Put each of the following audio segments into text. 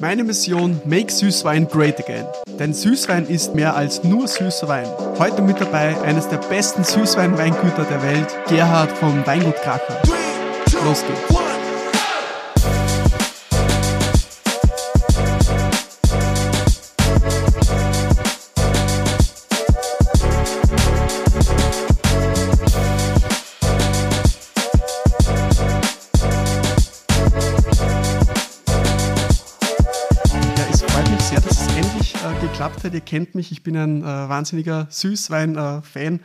Meine Mission Make Süßwein Great Again. Denn Süßwein ist mehr als nur süßer Wein. Heute mit dabei eines der besten Süßwein-Weingüter der Welt, Gerhard vom Weingut Kracher. Los geht's. Ihr kennt mich, ich bin ein äh, wahnsinniger Süßwein-Fan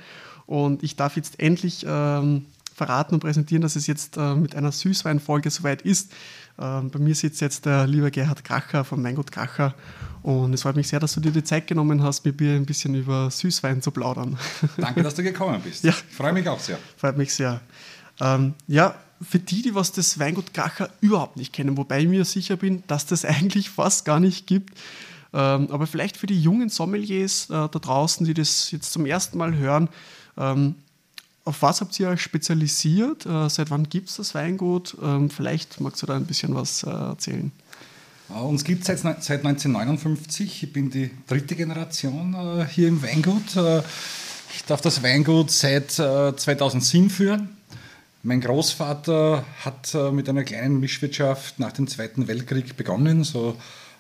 und ich darf jetzt endlich ähm, verraten und präsentieren, dass es jetzt äh, mit einer Süßweinfolge soweit ist. Ähm, bei mir sitzt jetzt der liebe Gerhard Kracher vom Weingut Kracher und es freut mich sehr, dass du dir die Zeit genommen hast, mit mir ein bisschen über Süßwein zu plaudern. Danke, dass du gekommen bist. Ja. Ich freue mich auch sehr. Freut mich sehr. Ähm, ja, für die, die was das Weingut Kracher überhaupt nicht kennen, wobei ich mir sicher bin, dass das eigentlich fast gar nicht gibt, aber vielleicht für die jungen Sommeliers äh, da draußen, die das jetzt zum ersten Mal hören, ähm, auf was habt ihr euch spezialisiert? Äh, seit wann gibt es das Weingut? Ähm, vielleicht magst du da ein bisschen was äh, erzählen. Äh, uns gibt es seit, seit 1959. Ich bin die dritte Generation äh, hier im Weingut. Äh, ich darf das Weingut seit 2007 führen. Mein Großvater hat mit einer kleinen Mischwirtschaft nach dem Zweiten Weltkrieg begonnen, so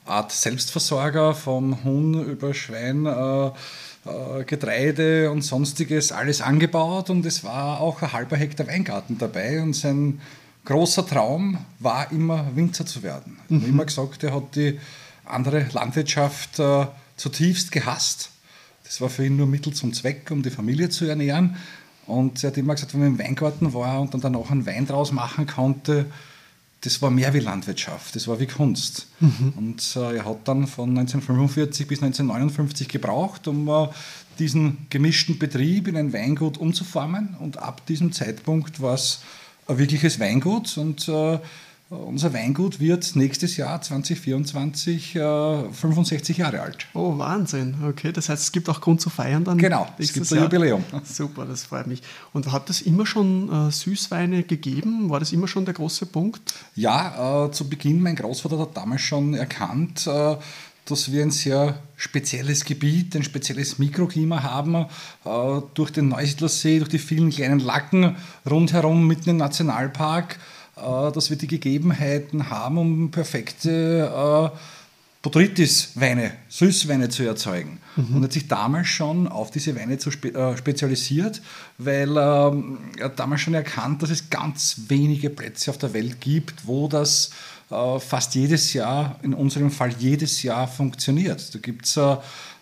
Art Selbstversorger, vom Huhn über Schwein, äh, äh, Getreide und sonstiges alles angebaut und es war auch ein halber Hektar Weingarten dabei und sein großer Traum war immer Winzer zu werden. Er hat mhm. immer gesagt, er hat die andere Landwirtschaft äh, zutiefst gehasst. Das war für ihn nur Mittel zum Zweck, um die Familie zu ernähren. Und er hat immer gesagt, wenn man im Weingarten war und dann danach einen Wein draus machen konnte, das war mehr wie Landwirtschaft, das war wie Kunst. Mhm. Und äh, er hat dann von 1945 bis 1959 gebraucht, um äh, diesen gemischten Betrieb in ein Weingut umzuformen. Und ab diesem Zeitpunkt war es ein wirkliches Weingut und äh, unser Weingut wird nächstes Jahr 2024 äh, 65 Jahre alt. Oh, Wahnsinn. Okay, das heißt, es gibt auch Grund zu feiern dann. Genau, es gibt ein Jubiläum. Super, das freut mich. Und hat es immer schon äh, Süßweine gegeben? War das immer schon der große Punkt? Ja, äh, zu Beginn, mein Großvater hat damals schon erkannt, äh, dass wir ein sehr spezielles Gebiet, ein spezielles Mikroklima haben, äh, durch den Neusiedlersee, durch die vielen kleinen Lacken rundherum mitten im Nationalpark äh, dass wir die Gegebenheiten haben, um perfekte äh, Botrytis-Weine, Süßweine zu erzeugen. Mhm. Und hat sich damals schon auf diese Weine zu spe äh, spezialisiert, weil ähm, er hat damals schon erkannt, dass es ganz wenige Plätze auf der Welt gibt, wo das äh, fast jedes Jahr, in unserem Fall jedes Jahr funktioniert. Da gibt es äh,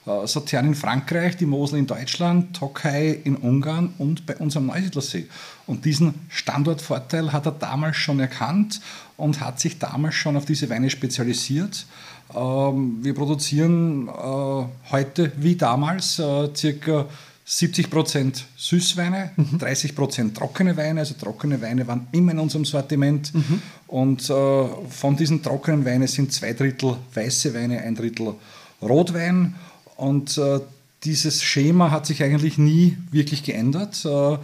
äh, Sauternes in Frankreich, die Mosel in Deutschland, Tokai in Ungarn und bei uns am Neusiedlersee. Und diesen Standortvorteil hat er damals schon erkannt und hat sich damals schon auf diese Weine spezialisiert. Ähm, wir produzieren äh, heute wie damals äh, circa 70% Süßweine, mhm. 30% trockene Weine. Also trockene Weine waren immer in unserem Sortiment. Mhm. Und von diesen trockenen Weinen sind zwei Drittel weiße Weine, ein Drittel Rotwein. Und äh, dieses Schema hat sich eigentlich nie wirklich geändert. Äh,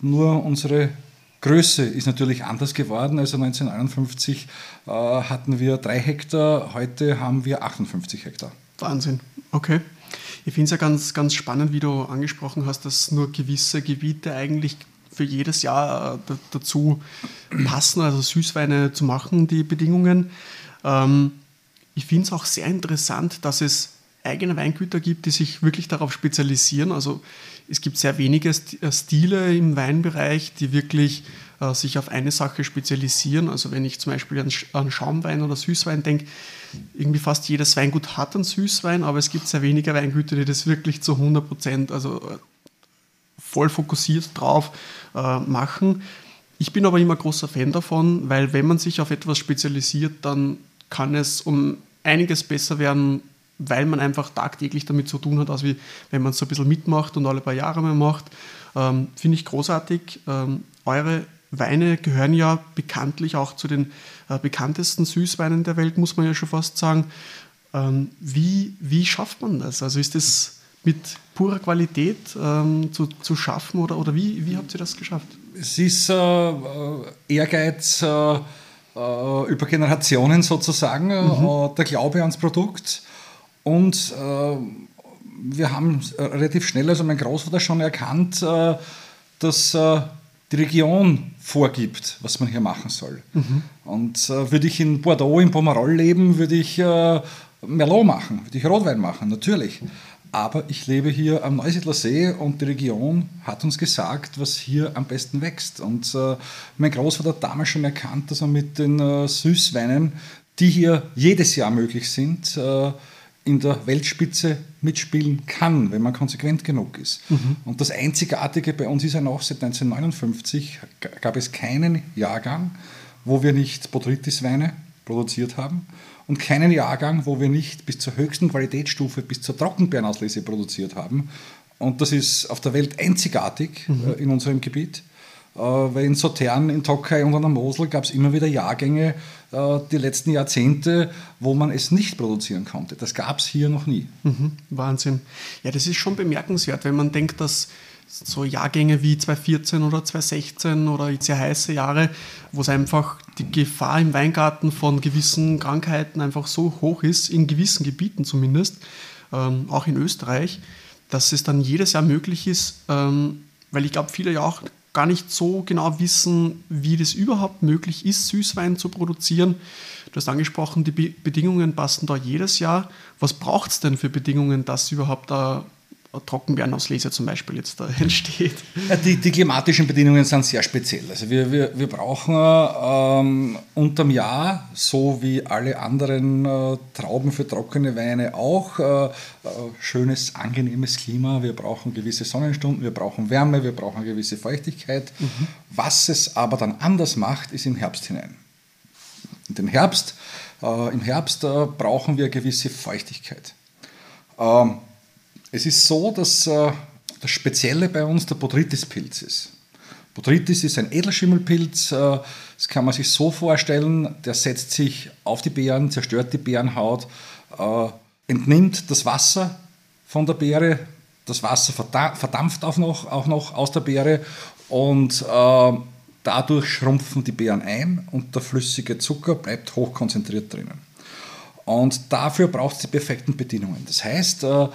nur unsere Größe ist natürlich anders geworden. Also 1951 äh, hatten wir drei Hektar, heute haben wir 58 Hektar. Wahnsinn, okay. Ich finde es ja ganz, ganz spannend, wie du angesprochen hast, dass nur gewisse Gebiete eigentlich für jedes Jahr äh, dazu passen, also Süßweine zu machen, die Bedingungen. Ähm, ich finde es auch sehr interessant, dass es eigene Weingüter gibt, die sich wirklich darauf spezialisieren. Also es gibt sehr wenige äh, Stile im Weinbereich, die wirklich äh, sich auf eine Sache spezialisieren. Also wenn ich zum Beispiel an, an Schaumwein oder Süßwein denke, irgendwie fast jedes Weingut hat einen Süßwein, aber es gibt sehr wenige Weingüter, die das wirklich zu 100 Prozent, also äh, voll fokussiert drauf äh, machen. Ich bin aber immer großer Fan davon, weil wenn man sich auf etwas spezialisiert, dann kann es um einiges besser werden, weil man einfach tagtäglich damit zu tun hat, als wie wenn man es so ein bisschen mitmacht und alle paar Jahre mal macht. Ähm, Finde ich großartig. Ähm, eure Weine gehören ja bekanntlich auch zu den äh, bekanntesten Süßweinen der Welt, muss man ja schon fast sagen. Ähm, wie, wie schafft man das? Also ist das mit purer Qualität ähm, zu, zu schaffen oder, oder wie, wie habt ihr das geschafft? Es ist äh, Ehrgeiz, äh, äh, über Generationen sozusagen, mhm. äh, der Glaube ans Produkt. Und äh, wir haben relativ schnell, also mein Großvater schon erkannt, äh, dass äh, die Region vorgibt, was man hier machen soll. Mhm. Und äh, würde ich in Bordeaux, in Pomerol leben, würde ich Merlot machen, würde ich Rotwein machen, natürlich. Aber ich lebe hier am Neusiedler See und die Region hat uns gesagt, was hier am besten wächst. Und äh, mein Großvater hat damals schon erkannt, dass er mit den äh, Süßweinen, die hier jedes Jahr möglich sind, äh, in der Weltspitze mitspielen kann, wenn man konsequent genug ist. Mhm. Und das Einzigartige bei uns ist ja noch, seit 1959 gab es keinen Jahrgang, wo wir nicht Botrytis-Weine produziert haben und keinen Jahrgang, wo wir nicht bis zur höchsten Qualitätsstufe, bis zur Trockenbeerenauslese produziert haben. Und das ist auf der Welt einzigartig mhm. Äh, in unserem Gebiet. Äh, weil in Sautern, in Tokai und an der Mosel gab es immer wieder Jahrgänge, äh, die letzten Jahrzehnte, wo man es nicht produzieren konnte. Das gab es hier noch nie. Mhm, Wahnsinn. Ja, das ist schon bemerkenswert, wenn man denkt, dass so Jahrgänge wie 2014 oder 2016 oder sehr heiße Jahre, wo es einfach die Gefahr im Weingarten von gewissen Krankheiten einfach so hoch ist, in gewissen Gebieten zumindest, ähm, auch in Österreich, dass es dann jedes Jahr möglich ist, ähm, weil ich glaube, viele ja auch gar nicht so genau wissen, wie das überhaupt möglich ist, Süßwein zu produzieren. Du hast angesprochen, die Be Bedingungen passen da jedes Jahr. Was braucht es denn für Bedingungen, dass überhaupt da Trockenbeerenauslese zum Beispiel jetzt da entsteht. Die, die, klimatischen Bedingungen sind sehr speziell. Also wir, wir, wir brauchen ähm, unterm Jahr, so wie alle anderen äh, Trauben für trockene Weine auch, äh, äh, schönes, angenehmes Klima. Wir brauchen gewisse Sonnenstunden, wir brauchen Wärme, wir brauchen gewisse Feuchtigkeit. Mhm. Was es aber dann anders macht, ist im Herbst hinein. In den Herbst, äh, Im Herbst äh, brauchen wir gewisse Feuchtigkeit. Ähm, es ist so, dass äh, das Spezielle bei uns der Botrytis-Pilz ist. Botrytis ist ein Edelschimmelpilz, äh, das kann man sich so vorstellen, der setzt sich auf die Beeren, zerstört die Beerenhaut, äh, entnimmt das Wasser von der Beere, das Wasser verdampft auch noch, auch noch aus der Beere und äh, dadurch schrumpfen die Beeren ein und der flüssige Zucker bleibt hochkonzentriert drinnen. Und dafür braucht es die perfekten Bedingungen. Das heißt, äh,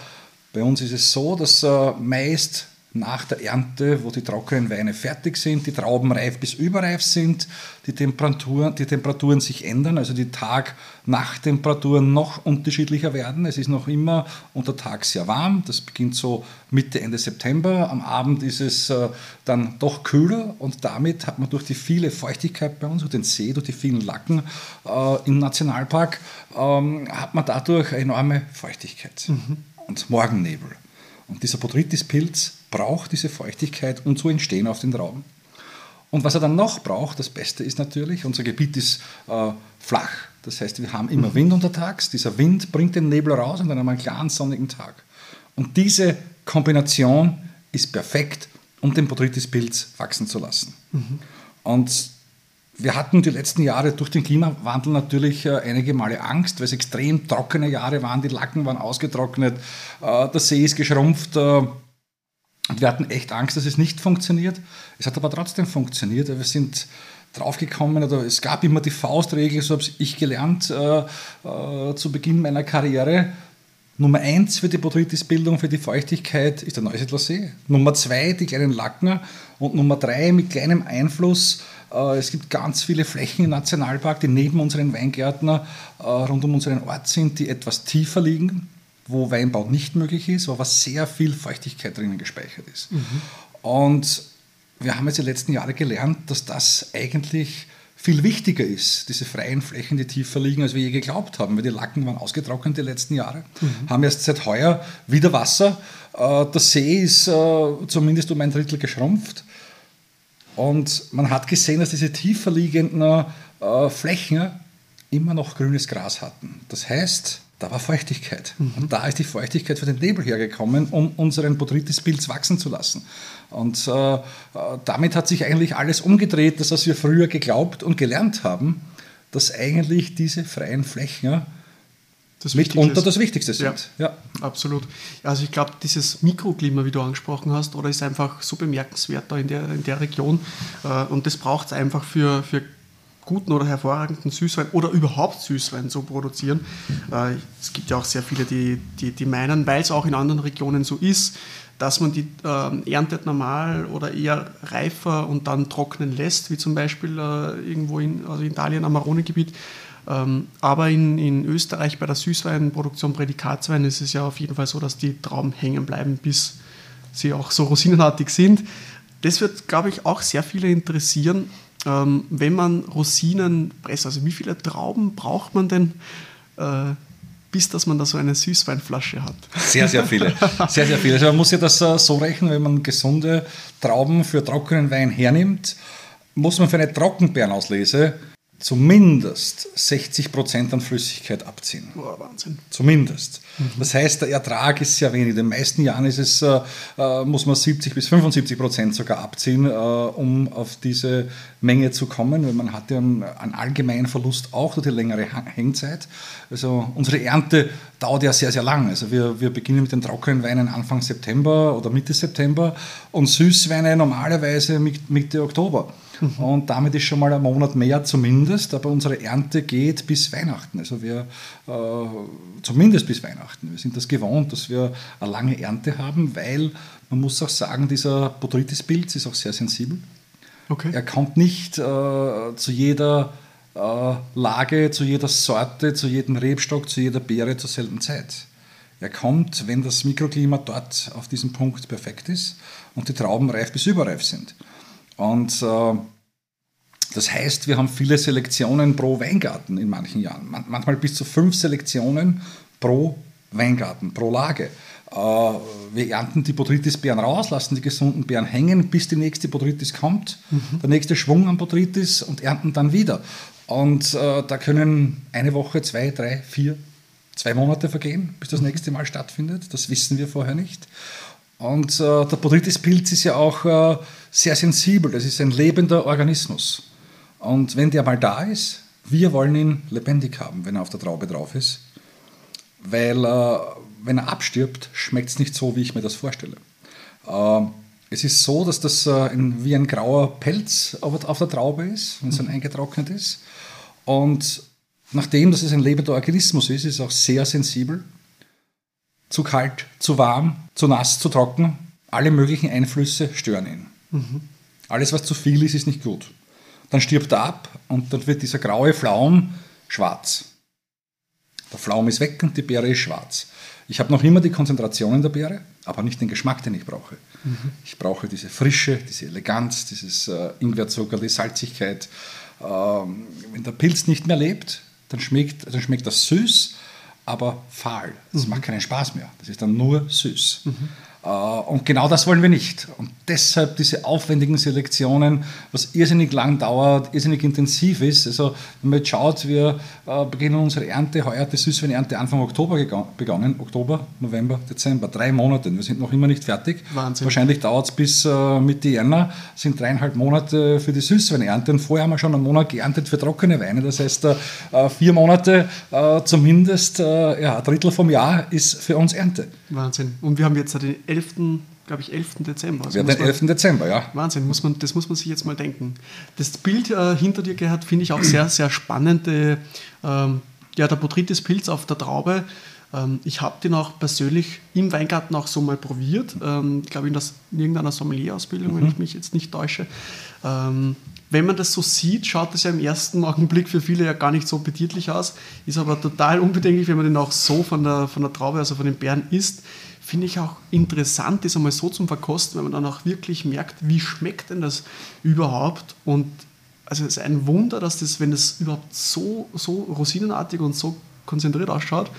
bei uns ist es so, dass äh, meist nach der Ernte, wo die trockenen Weine fertig sind, die Trauben reif bis überreif sind, die Temperaturen, die Temperaturen sich ändern, also die Tag-Nacht-Temperaturen noch unterschiedlicher werden. Es ist noch immer unter Tag sehr warm, das beginnt so Mitte, Ende September. Am Abend ist es äh, dann doch kühler und damit hat man durch die viele Feuchtigkeit bei uns, durch den See, durch die vielen Lacken äh, im Nationalpark, ähm, hat man dadurch enorme Feuchtigkeit. Mhm und Morgennebel. Und dieser Botrytis-Pilz braucht diese Feuchtigkeit, um zu entstehen auf den Trauben. Und was er dann noch braucht, das Beste ist natürlich, unser Gebiet ist äh, flach. Das heißt, wir haben immer mhm. Wind untertags. Dieser Wind bringt den Nebel raus und dann haben wir einen klaren sonnigen Tag. Und diese Kombination ist perfekt, um den Botrytis-Pilz wachsen zu lassen. Mhm. Und wir hatten die letzten Jahre durch den Klimawandel natürlich äh, einige Male Angst, weil es extrem trockene Jahre waren, die Lacken waren ausgetrocknet, äh, der See ist geschrumpft. Äh, wir hatten echt Angst, dass es nicht funktioniert. Es hat aber trotzdem funktioniert. Wir sind draufgekommen, oder es gab immer die Faustregel, so habe ich gelernt äh, zu Beginn meiner Karriere. Nummer eins für die Botrytisbildung, für die Feuchtigkeit ist der Neusiedler See. Nummer zwei die kleinen Lackner und Nummer drei mit kleinem Einfluss es gibt ganz viele Flächen im Nationalpark, die neben unseren Weingärten äh, rund um unseren Ort sind, die etwas tiefer liegen, wo Weinbau nicht möglich ist, aber sehr viel Feuchtigkeit drinnen gespeichert ist. Mhm. Und wir haben jetzt die letzten Jahre gelernt, dass das eigentlich viel wichtiger ist, diese freien Flächen, die tiefer liegen, als wir je geglaubt haben. Weil die Lacken waren ausgetrocknet die letzten Jahre, mhm. haben erst seit heuer wieder Wasser. Äh, der See ist zumindest um ein Drittel geschrumpft. Und man hat gesehen, dass diese tiefer liegenden äh, Flächen immer noch grünes Gras hatten. Das heißt, da war Feuchtigkeit. Mhm. Und da ist die Feuchtigkeit für den Nebel hergekommen, um unseren Botrytis-Pilz wachsen zu lassen. Und äh, damit hat sich eigentlich alles umgedreht, das, was wir früher geglaubt und gelernt haben, dass eigentlich diese freien Flächen das mitunter das Wichtigste sind. Ja, ja. absolut. Also ich glaube, dieses Mikroklima, wie du angesprochen hast, oder ist einfach so bemerkenswert da in der, in der Region. Äh, und das braucht es einfach für, für guten oder hervorragenden Süßwein oder überhaupt Süßwein zu produzieren. Äh, es gibt ja auch sehr viele, die, die, die meinen, weil es auch in anderen Regionen so ist, dass man die äh, erntet normal oder eher reifer und dann trocknen lässt, wie zum Beispiel äh, irgendwo in also Italien, Amarone-Gebiet. Ähm, aber in, in Österreich bei der Süßweinproduktion, Prädikatswein, ist es ja auf jeden Fall so, dass die Trauben hängen bleiben, bis sie auch so rosinenartig sind. Das wird, glaube ich, auch sehr viele interessieren, ähm, wenn man Rosinen presst. Also wie viele Trauben braucht man denn? Äh, bis dass man da so eine Süßweinflasche hat. Sehr, sehr viele. Sehr, sehr viele. Also man muss ja das äh, so rechnen, wenn man gesunde Trauben für trockenen Wein hernimmt, muss man für eine Trockenbeerenauslese zumindest 60 Prozent an Flüssigkeit abziehen. Boah, Wahnsinn. Zumindest. Mhm. Das heißt, der Ertrag ist sehr wenig. In den meisten Jahren ist es, äh, äh muss man 70 bis 75 Prozent sogar abziehen, äh, um auf diese Menge zu kommen, weil man hat ja einen, einen allgemeinen Verlust auch durch die längere Hängzeit. Also unsere Ernte dauert ja sehr, sehr lang. Also wir, wir beginnen mit den trockenen Weinen Anfang September oder Mitte September und Süßweine normalerweise Mitte Oktober. Mhm. Und damit ist schon mal ein Monat mehr zumindest, aber unsere Ernte geht bis Weihnachten. Also wir äh, zumindest bis Weihnachten. Wir sind das gewohnt, dass wir eine lange Ernte haben, weil man muss auch sagen, dieser Botrytis-Pilz ist auch sehr sensibel. Okay. Er kommt nicht äh, zu jeder äh, Lage, zu jeder Sorte, zu jedem Rebstock, zu jeder Beere zur selben Zeit. Er kommt, wenn das Mikroklima dort auf diesem Punkt perfekt ist und die Trauben reif bis überreif sind. Und äh, das heißt, wir haben viele Selektionen pro Weingarten in manchen Jahren. manchmal bis zu fünf Selektionen pro Weingarten, pro Lage. Äh, wir ernten die Botrytis-Beeren raus, lassen die gesunden Beeren hängen, bis die nächste Botrytis kommt, mhm. der nächste Schwung an Botrytis und ernten dann wieder. Und äh, da können eine Woche, zwei, drei, vier, zwei Monate vergehen, bis das mhm. nächste Mal stattfindet. Das wissen wir vorher nicht. Und äh, der Botrytis-Pilz ist ja auch äh, sehr sensibel. Das ist ein lebender Organismus. Und wenn der mal da ist, wir wollen ihn lebendig haben, wenn er auf der Traube drauf ist. Weil, äh, wenn er abstirbt, schmeckt es nicht so, wie ich mir das vorstelle. Äh, es ist so, dass das äh, ein, wie ein grauer Pelz auf der Traube ist, wenn es dann eingetrocknet ist. Und nachdem dass es ein lebender Organismus ist, ist es auch sehr sensibel zu kalt, zu warm, zu nass, zu trocken. Alle möglichen Einflüsse stören ihn. Mhm. Alles, was zu viel ist, ist nicht gut. Dann stirbt er ab und dann wird dieser graue Flaum schwarz. Der Flaum ist weg und die Beere ist schwarz. Ich habe noch immer die Konzentration in der Beere, aber nicht den Geschmack, den ich brauche. Mhm. Ich brauche diese Frische, diese Eleganz, dieses äh, Ingwerzucker, die Salzigkeit. Ähm, wenn der Pilz nicht mehr lebt, dann schmeckt, dann schmeckt das süß, aber fahl. Das mhm. macht keinen Spaß mehr. Das ist dann nur süß. Mhm. Äh, und genau das wollen wir nicht. Und deshalb diese aufwendigen Selektionen, was irrsinnig lang dauert, irrsinnig intensiv ist. Also, wenn man jetzt schaut, wir äh, beginnen unsere Ernte, heuer die Süßweinernte Anfang Oktober begonnen. Oktober, November, Dezember, drei Monate. Wir sind noch immer nicht fertig. Wahnsinn. Wahrscheinlich dauert es bis äh, Mitte Jänner, sind dreieinhalb Monate für die Süßweinernte. Und vorher haben wir schon einen Monat geerntet für trockene Weine. Das heißt, vier Monate zumindest, ja, ein Drittel vom Jahr ist für uns Ernte. Wahnsinn. Und wir haben jetzt den 11. glaube ich, 11. Dezember. Also ja, den 11. Dezember, ja. Wahnsinn, muss man, das muss man sich jetzt mal denken. Das Bild äh, hinter dir, Gerhard, finde ich auch sehr, sehr spannend. Äh, ähm, ja, der Botrytis-Pilz auf der Traube. Ähm, ich habe den auch persönlich im Weingarten auch so mal probiert. Ähm, ich glaube, in, in irgendeiner Sommelier-Ausbildung, mhm. wenn ich mich jetzt nicht täusche. Ähm, wenn man das so sieht, schaut das ja im ersten Augenblick für viele ja gar nicht so appetitlich aus, ist aber total unbedenklich, wenn man den auch so von der, von der Traube, also von den Beeren isst. Finde ich auch interessant, das einmal so zum Verkosten, wenn man dann auch wirklich merkt, wie schmeckt denn das überhaupt und also es ist ein Wunder, dass das, wenn das überhaupt so, so rosinenartig und so konzentriert ausschaut,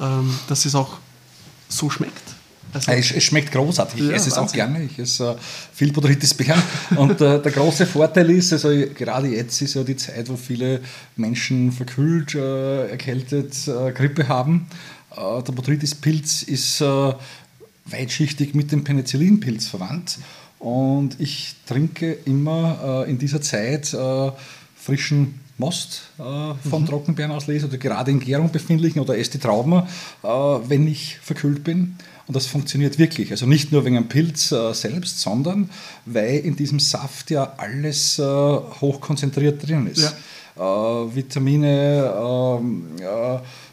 ähm, dass es auch so schmeckt. Also, es, es, schmeckt großartig. Ich ja, esse es auch gerne. Ich esse äh, viel Botrytis Beeren. Und äh, der große Vorteil ist, also gerade jetzt ist ja die Zeit, wo viele Menschen verkühlt, äh, erkältet, äh, Grippe haben. Äh, der Botrytis-Pilz ist äh, weitschichtig mit dem Penicillinpilz verwandt. Und ich trinke immer in dieser Zeit frischen Most äh, von mhm. Trockenbeeren auslese oder gerade in Gärung befindlichen oder esse die Trauben, äh, wenn ich verkühlt bin. Und das funktioniert wirklich. Also nicht nur wegen dem Pilz äh, selbst, sondern weil in diesem Saft ja alles äh, hochkonzentriert drin ist. Ja. Äh, Vitamine, ähm,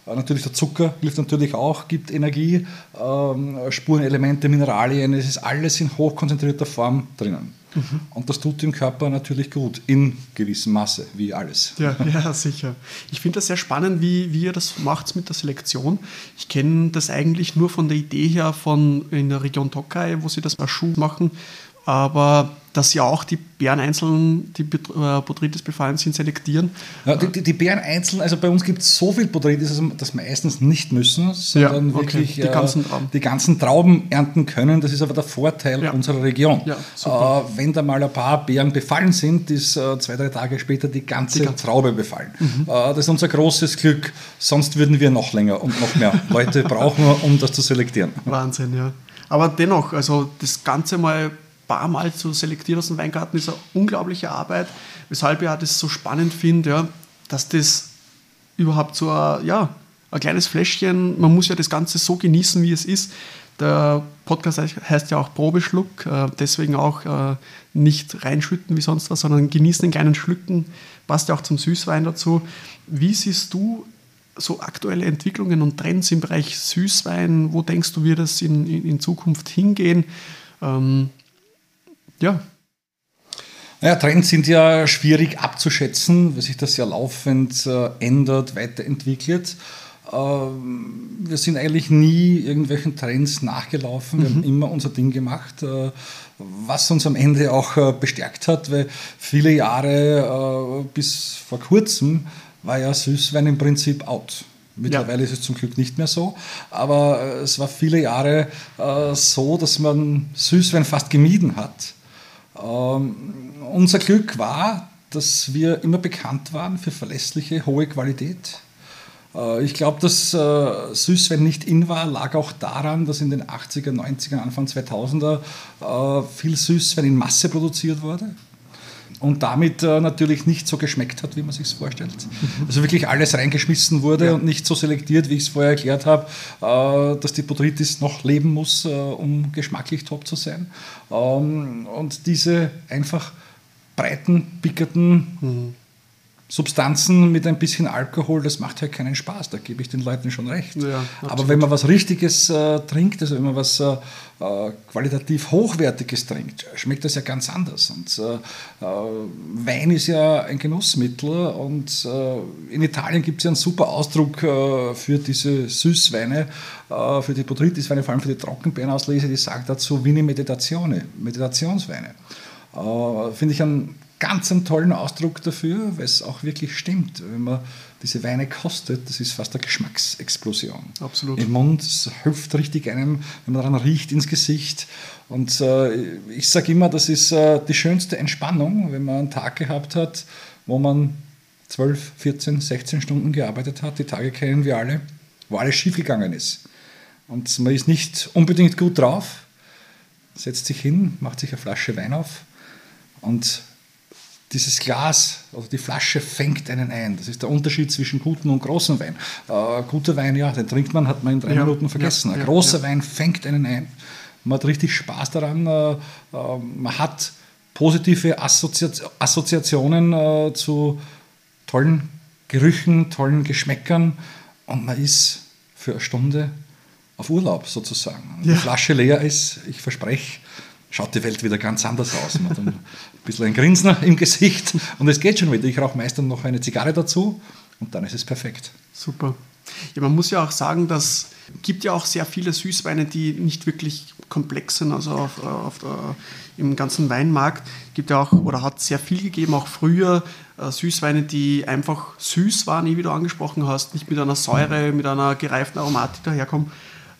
natürlich der Zucker hilft natürlich auch, gibt Energie, ähm, Spurenelemente, Mineralien, es ist alles in hochkonzentrierter Form drinnen. Mhm. Und das tut dem Körper natürlich gut, in gewissem Maße, wie alles. Ja, ja sicher. Ich finde das sehr spannend, wie, wie ihr das macht mit der Selektion. Ich kenne das eigentlich nur von der Idee her von in der Region Tokai, wo sie das als Schuh machen, aber dass sie auch die Bären einzeln, die äh, Botrytis befallen sind, selektieren. Ja, die, die, Bären einzeln, also bei uns gibt es so viel Botrytis, dass wir meistens nicht müssen, sondern ja, okay. wirklich die ganzen, Trauben. die ganzen Trauben ernten können. Das ist aber der Vorteil ja. unserer Region. Äh, wenn da mal ein paar Bären befallen sind, ist äh, zwei, drei Tage später die ganze, die ganze Traube befallen. Mhm. Äh, das ist unser großes Glück, sonst würden wir noch länger und noch mehr Leute brauchen, um das zu selektieren. Wahnsinn, ja. Aber dennoch, also das Ganze mal paar Mal zu selektieren aus dem Weingarten ist eine unglaubliche Arbeit, weshalb ich das so spannend finde, ja, dass das überhaupt so ein, ja, ein kleines Fläschchen, man muss ja das Ganze so genießen, wie es ist. Der Podcast heißt ja auch Probeschluck, äh, deswegen auch äh, nicht reinschütten wie sonst was, sondern genießen in kleinen Schlücken, passt ja auch zum Süßwein dazu. Wie siehst du so aktuelle Entwicklungen und Trends im Bereich Süßwein? Wo denkst du, wird es in, in, in Zukunft hingehen? Ähm, ja. Naja, Trends sind ja schwierig abzuschätzen, weil sich das ja laufend äh, ändert, weiterentwickelt. Äh, wir sind eigentlich nie irgendwelchen Trends nachgelaufen, wir mhm. haben immer unser Ding gemacht, äh, was uns am Ende auch äh, bestärkt hat, weil viele Jahre äh, bis vor kurzem war ja Süßwein im Prinzip out. Mittlerweile ja. ist es zum Glück nicht mehr so, aber äh, es war viele Jahre so, dass man Süßwein fast gemieden hat ähm, unser Glück war, dass wir immer bekannt waren für verlässliche, hohe Qualität. Äh, ich glaube, dass äh, Süßwein nicht in war, lag auch daran, dass in den 80er, 90er, Anfang 2000er äh, viel Süßwein in Masse produziert wurde und damit äh, natürlich nicht so geschmeckt hat, wie man sich es vorstellt. Mhm. Also wirklich alles reingeschmissen wurde ja. und nicht so selektiert, wie ich es vorher erklärt habe, äh, dass die Botrytis noch leben muss, äh, um geschmacklich top zu sein. Ähm, und diese einfach breiten, pickerten mhm. Substanzen mit ein bisschen Alkohol, das macht halt keinen Spaß, da gebe ich den Leuten schon recht. Ja, Aber wenn man was Richtiges äh, trinkt, also wenn man was äh, äh, qualitativ Hochwertiges trinkt, schmeckt das ja ganz anders. Und äh, äh, Wein ist ja ein Genussmittel und äh, in Italien gibt es ja einen super Ausdruck für diese Süßweine, für die Botrytisweine, vor allem für die Trockenbeerenauslese, die sagt dazu Vini Meditazione, Meditationsweine. Finde ich einen ganz einen tollen Ausdruck dafür, weil es auch wirklich stimmt. Wenn man diese Weine kostet, das ist fast eine Geschmacksexplosion. Absolut. Im Mund, es hüpft richtig einem, wenn man daran riecht, ins Gesicht. Und äh, ich sage immer, das ist äh, die schönste Entspannung, wenn man einen Tag gehabt hat, wo man 12, 14, 16 Stunden gearbeitet hat. Die Tage kennen wir alle, wo alles schiefgegangen ist. Und man ist nicht unbedingt gut drauf, setzt sich hin, macht sich eine Flasche Wein auf und dieses Glas oder die Flasche fängt einen ein. Das ist der Unterschied zwischen gutem und großem Wein. Äh, guter Wein, ja, den trinkt man, hat man in drei ja, Minuten vergessen. Ja, Ein großer ja. Wein fängt einen ein. Man hat richtig Spaß daran. Äh, äh, man hat positive Assozi Assoziationen äh, zu tollen Gerüchen, tollen Geschmäckern und man ist für eine Stunde auf Urlaub sozusagen. Die Flasche leer ist, ich verspreche, schaut die Welt wieder ganz anders aus. Man hat ein bisschen ein Grinsen im Gesicht und es geht schon wieder. Ich rauche meistens noch eine Zigarre dazu und dann ist es perfekt. Super. Ja, man muss ja auch sagen, dass gibt ja auch sehr viele Süßweine, die nicht wirklich komplex sind. Also auf, auf der, im ganzen Weinmarkt gibt ja auch oder hat sehr viel gegeben, auch früher äh, Süßweine, die einfach süß waren, wie du angesprochen hast, nicht mit einer Säure, mit einer gereiften Aromatik daherkommen.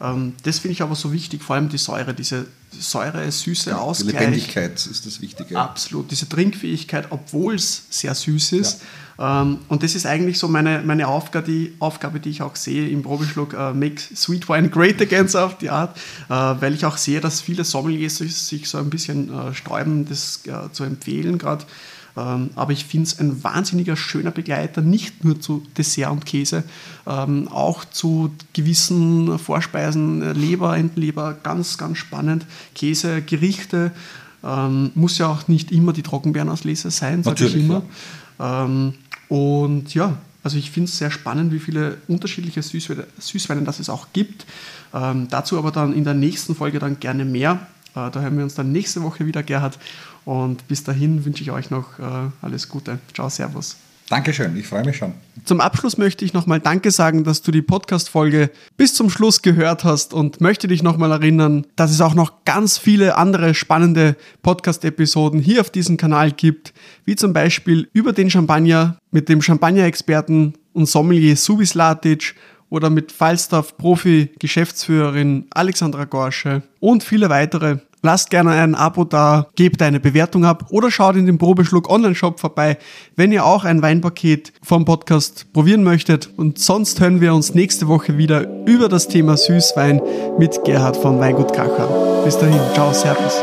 Ähm, das finde ich aber so wichtig, vor allem die Säure, diese Säure, Süße, Ausgleich. Die Lebendigkeit ist das Wichtige. Absolut, diese Trinkfähigkeit, obwohl es sehr süß ist. Ja. Ähm, und das ist eigentlich so meine, meine Aufgabe, die, Aufgabe, die ich auch sehe im Probeschluck, uh, Make Sweet Wine Great Again, so auf die Art, uh, weil ich auch sehe, dass viele Sommeliers sich so ein bisschen uh, sträuben, das zu empfehlen gerade. Ähm, aber ich finde es ein wahnsinniger schöner Begleiter, nicht nur zu Dessert und Käse, ähm, auch zu gewissen Vorspeisen, äh, Leber, Entenleber, ganz, ganz spannend. Käse, Gerichte, ähm, muss ja auch nicht immer die Trockenbeerenauslese sein, sage ich immer. Ähm, und ja, also ich finde es sehr spannend, wie viele unterschiedliche Süßweine, Süßweine das es auch gibt. Ähm, dazu aber dann in der nächsten Folge dann gerne mehr. Äh, da hören wir uns dann nächste Woche wieder, Gerhard. Und bis dahin wünsche ich euch noch äh, alles Gute. Ciao, Servus. Dankeschön, ich freue mich schon. Zum Abschluss möchte ich nochmal Danke sagen, dass du die Podcast-Folge bis zum Schluss gehört hast und möchte dich nochmal erinnern, dass es auch noch ganz viele andere spannende Podcast-Episoden hier auf diesem Kanal gibt, wie zum Beispiel über den Champagner mit dem Champagner-Experten und Sommelier Subis Latic oder mit Falstaff Profi Geschäftsführerin Alexandra Gorsche und viele weitere. Lasst gerne ein Abo da, gebt eine Bewertung ab oder schaut in den Probeschluck Online-Shop vorbei, wenn ihr auch ein Weinpaket vom Podcast probieren möchtet. Und sonst hören wir uns nächste Woche wieder über das Thema Süßwein mit Gerhard vom Weingut Kracher. Bis dahin, ciao, servus.